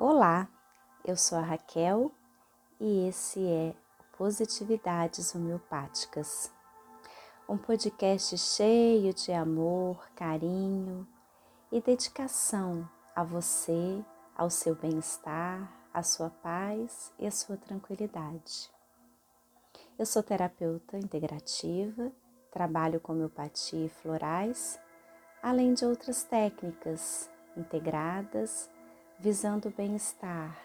Olá, eu sou a Raquel e esse é Positividades Homeopáticas, um podcast cheio de amor, carinho e dedicação a você, ao seu bem-estar, à sua paz e à sua tranquilidade. Eu sou terapeuta integrativa, trabalho com homeopatia e florais, além de outras técnicas integradas visando o bem-estar,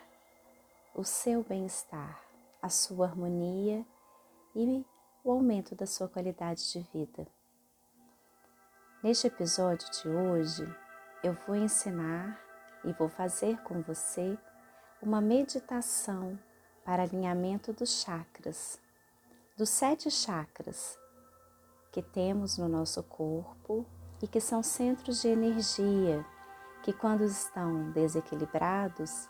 o seu bem-estar, a sua harmonia e o aumento da sua qualidade de vida. Neste episódio de hoje, eu vou ensinar e vou fazer com você uma meditação para alinhamento dos chakras, dos sete chakras que temos no nosso corpo e que são centros de energia que, quando estão desequilibrados,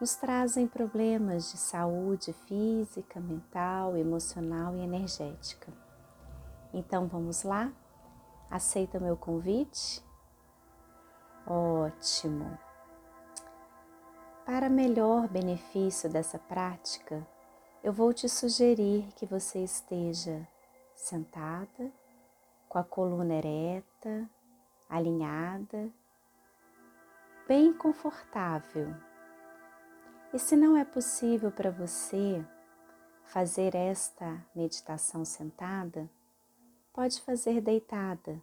nos trazem problemas de saúde física, mental, emocional e energética. Então vamos lá? Aceita o meu convite? Ótimo! Para melhor benefício dessa prática, eu vou te sugerir que você esteja sentada, com a coluna ereta, alinhada bem confortável. E se não é possível para você fazer esta meditação sentada, pode fazer deitada,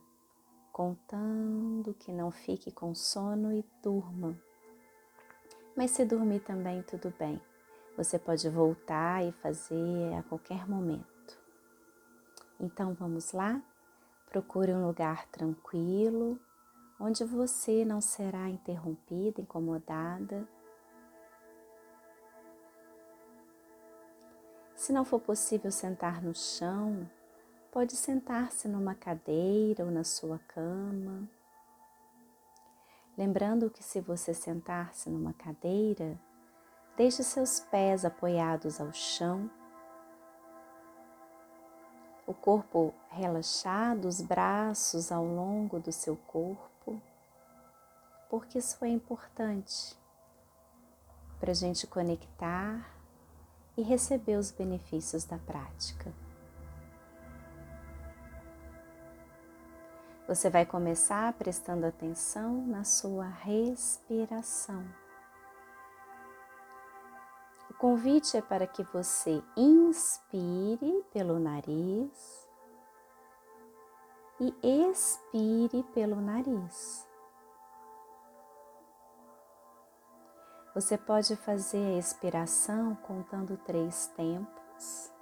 contando que não fique com sono e durma. Mas se dormir também, tudo bem. Você pode voltar e fazer a qualquer momento. Então vamos lá? Procure um lugar tranquilo, onde você não será interrompida, incomodada. Se não for possível sentar no chão, pode sentar-se numa cadeira ou na sua cama. Lembrando que se você sentar-se numa cadeira, deixe seus pés apoiados ao chão, o corpo relaxado, os braços ao longo do seu corpo porque isso é importante para a gente conectar e receber os benefícios da prática. Você vai começar prestando atenção na sua respiração. O convite é para que você inspire pelo nariz e expire pelo nariz. Você pode fazer a expiração contando três tempos.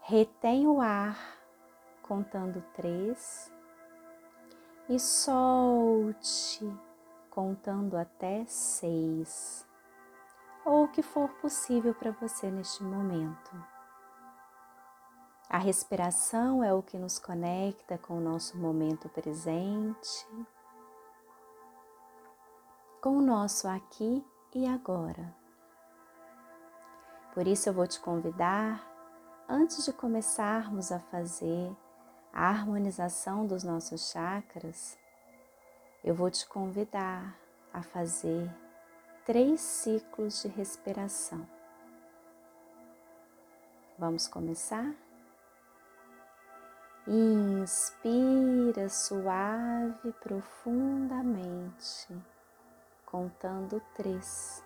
Retém o ar contando três e solte contando até seis, ou o que for possível para você neste momento. A respiração é o que nos conecta com o nosso momento presente com o nosso aqui e agora. Por isso eu vou te convidar, antes de começarmos a fazer a harmonização dos nossos chakras, eu vou te convidar a fazer três ciclos de respiração. Vamos começar? Inspira suave profundamente contando três.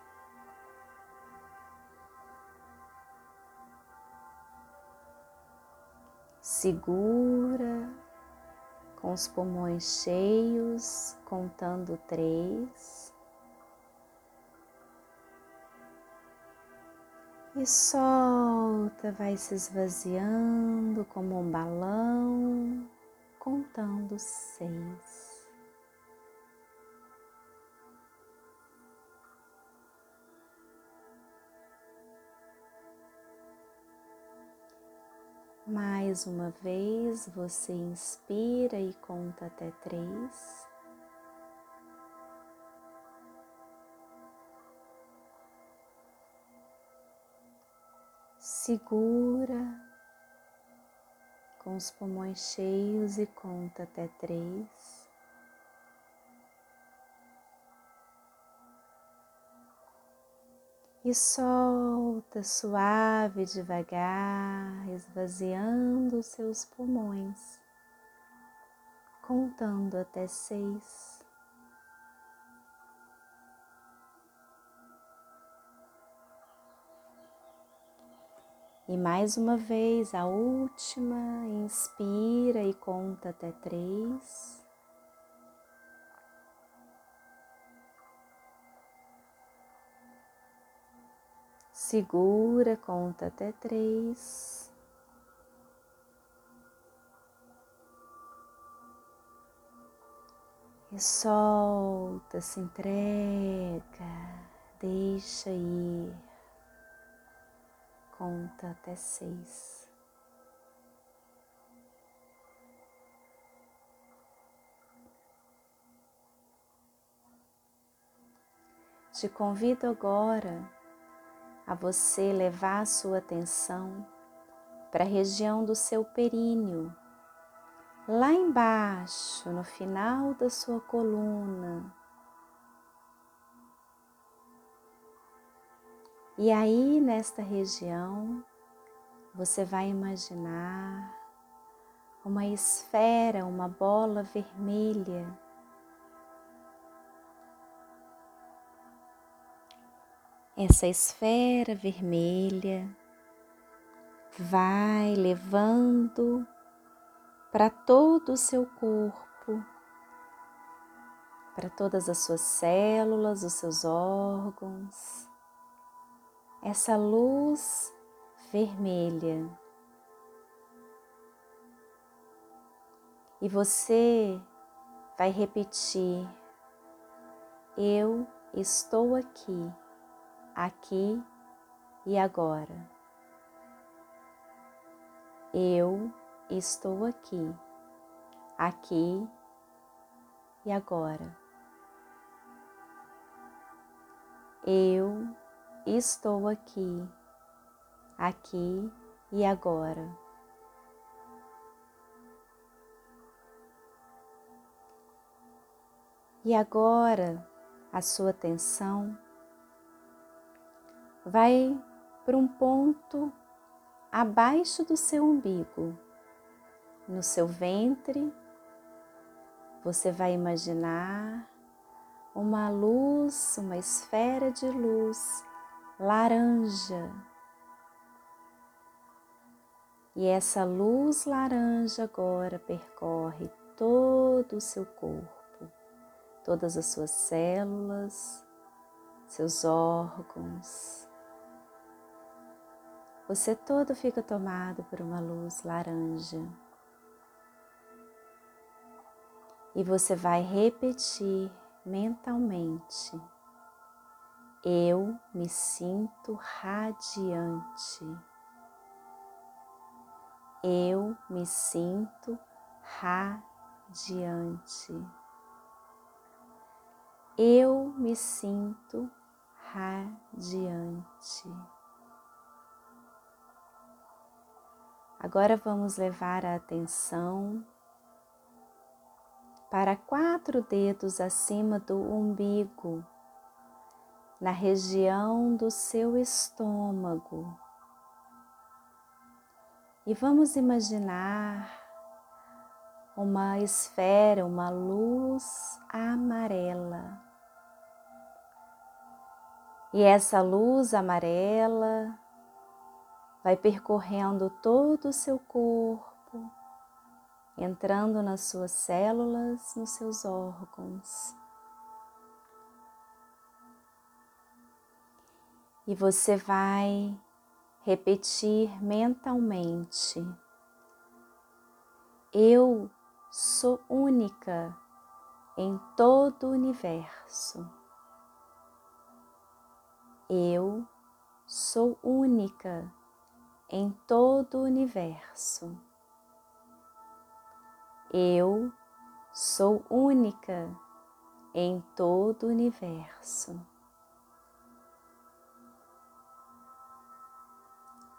Segura com os pulmões cheios, contando três. E solta, vai se esvaziando como um balão, contando seis. Mais uma vez, você inspira e conta até três. Segura com os pulmões cheios e conta até três. E solta suave devagar, esvaziando os seus pulmões, contando até seis. E mais uma vez, a última, inspira e conta até três. Segura, conta até três. E solta, se entrega, deixa ir. Conta até seis. Te convido agora a você levar a sua atenção para a região do seu períneo, lá embaixo, no final da sua coluna. E aí, nesta região, você vai imaginar uma esfera, uma bola vermelha essa esfera vermelha vai levando para todo o seu corpo, para todas as suas células, os seus órgãos, essa luz vermelha. E você vai repetir: Eu estou aqui aqui e agora. Eu estou aqui, aqui e agora. Eu estou aqui, aqui e agora. E agora a sua atenção vai para um ponto abaixo do seu umbigo, no seu ventre. Você vai imaginar uma luz, uma esfera de luz laranja. E essa luz laranja agora percorre todo o seu corpo, todas as suas células, seus órgãos, você todo fica tomado por uma luz laranja. E você vai repetir mentalmente: Eu me sinto radiante. Eu me sinto radiante. Eu me sinto radiante. Agora vamos levar a atenção para quatro dedos acima do umbigo, na região do seu estômago. E vamos imaginar uma esfera, uma luz amarela. E essa luz amarela vai percorrendo todo o seu corpo, entrando nas suas células, nos seus órgãos. E você vai repetir mentalmente: Eu sou única em todo o universo. Eu sou única em todo o universo. Eu sou única em todo o universo.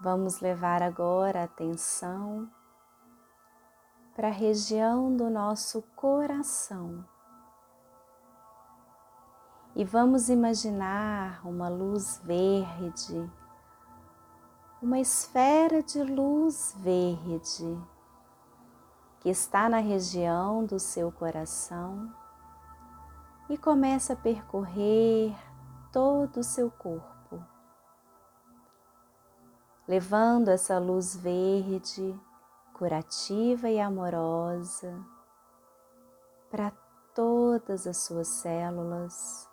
Vamos levar agora a atenção para a região do nosso coração. E vamos imaginar uma luz verde, uma esfera de luz verde que está na região do seu coração e começa a percorrer todo o seu corpo, levando essa luz verde, curativa e amorosa para todas as suas células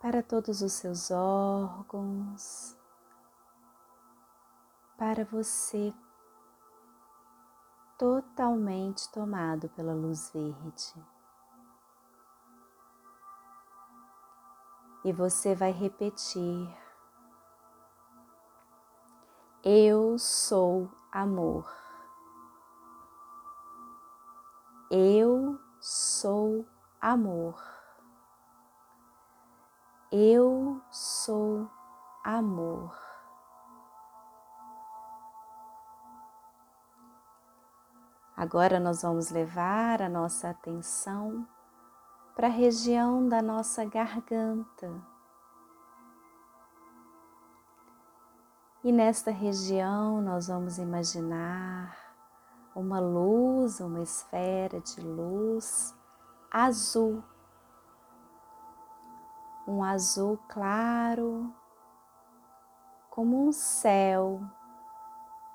para todos os seus órgãos, para você totalmente tomado pela luz verde. E você vai repetir: Eu sou amor. Eu sou amor. Eu sou amor. Agora nós vamos levar a nossa atenção para a região da nossa garganta. E nesta região nós vamos imaginar uma luz, uma esfera de luz azul um azul claro, como um céu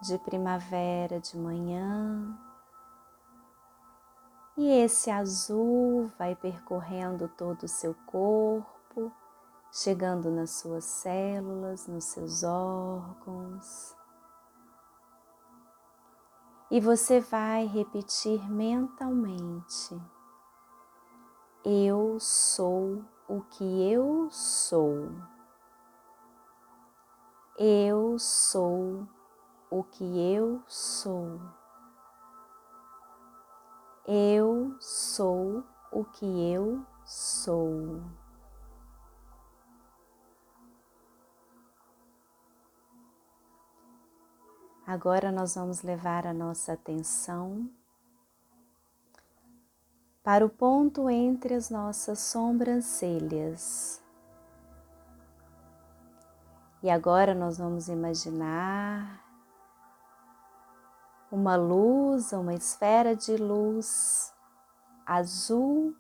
de primavera de manhã. E esse azul vai percorrendo todo o seu corpo, chegando nas suas células, nos seus órgãos. E você vai repetir mentalmente: Eu sou o que eu sou. Eu sou o que eu sou. Eu sou o que eu sou. Agora nós vamos levar a nossa atenção para o ponto entre as nossas sobrancelhas. E agora nós vamos imaginar uma luz, uma esfera de luz azul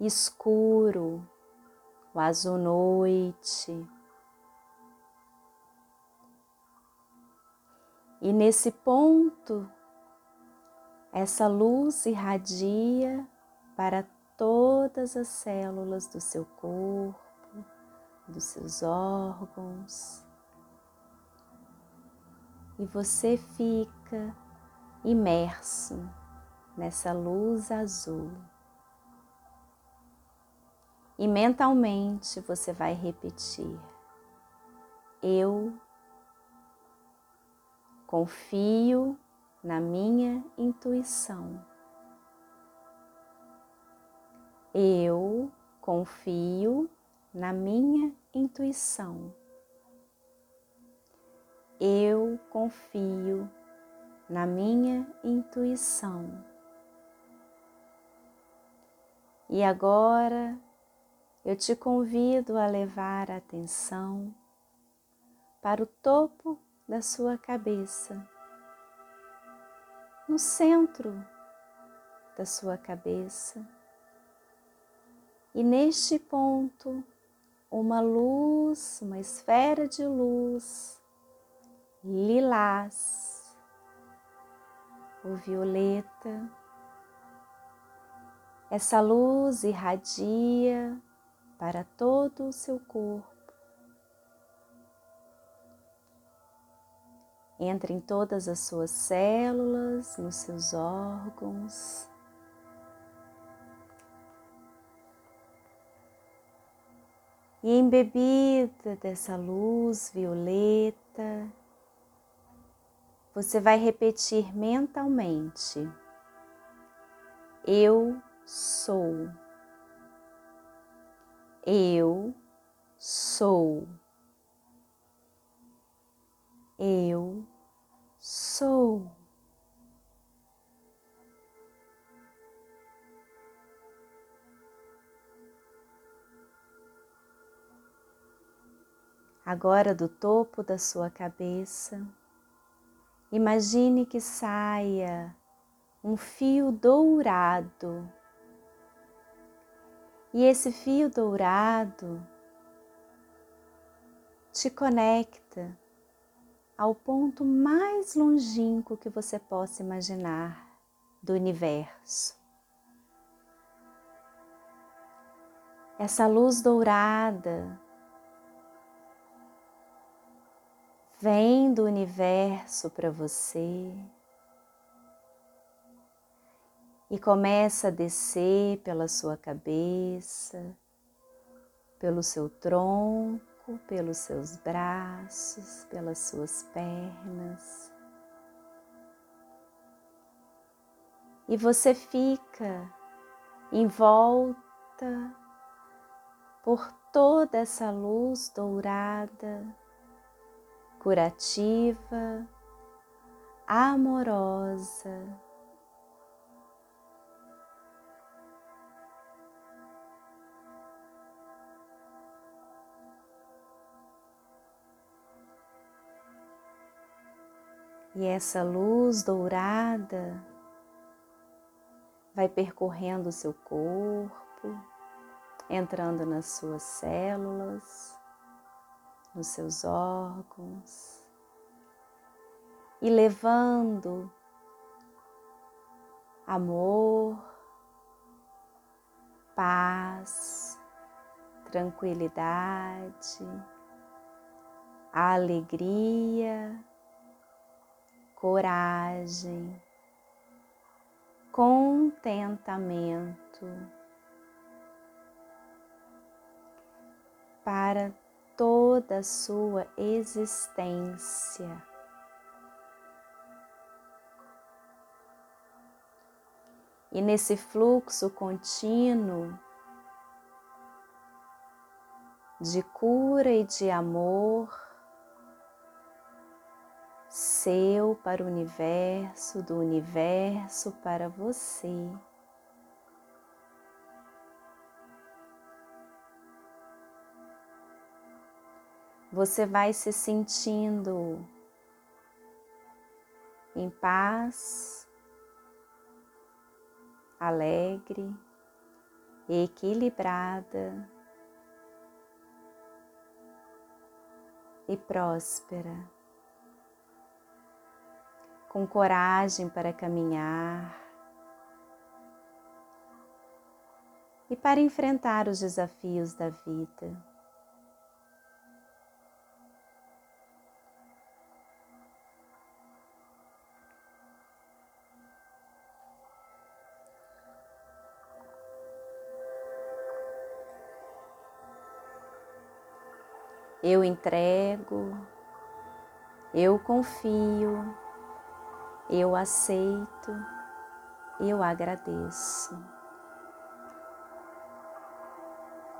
escuro, o azul noite. E nesse ponto essa luz irradia para todas as células do seu corpo, dos seus órgãos, e você fica imerso nessa luz azul. E mentalmente você vai repetir: Eu confio na minha intuição. Eu confio na minha intuição. Eu confio na minha intuição. E agora eu te convido a levar a atenção para o topo da sua cabeça no centro da sua cabeça. E neste ponto, uma luz, uma esfera de luz lilás ou violeta. Essa luz irradia para todo o seu corpo entra em todas as suas células, nos seus órgãos. E embebida dessa luz violeta, você vai repetir mentalmente: Eu sou. Eu sou. Eu sou. Agora, do topo da sua cabeça, imagine que saia um fio dourado. E esse fio dourado te conecta ao ponto mais longínquo que você possa imaginar do universo. Essa luz dourada vem do universo para você e começa a descer pela sua cabeça, pelo seu tronco, pelos seus braços, pelas suas pernas. E você fica em volta por toda essa luz dourada curativa, amorosa. E essa luz dourada vai percorrendo o seu corpo, entrando nas suas células, nos seus órgãos e levando amor, paz, tranquilidade, alegria, coragem, contentamento para toda a sua existência. E nesse fluxo contínuo de cura e de amor, seu para o universo, do universo para você. você vai se sentindo em paz, alegre, equilibrada e próspera, com coragem para caminhar e para enfrentar os desafios da vida. eu entrego, eu confio, eu aceito, eu agradeço.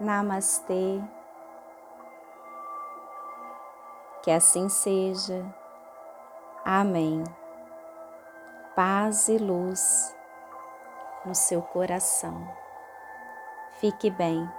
Namastê. Que assim seja. Amém. Paz e luz no seu coração. Fique bem.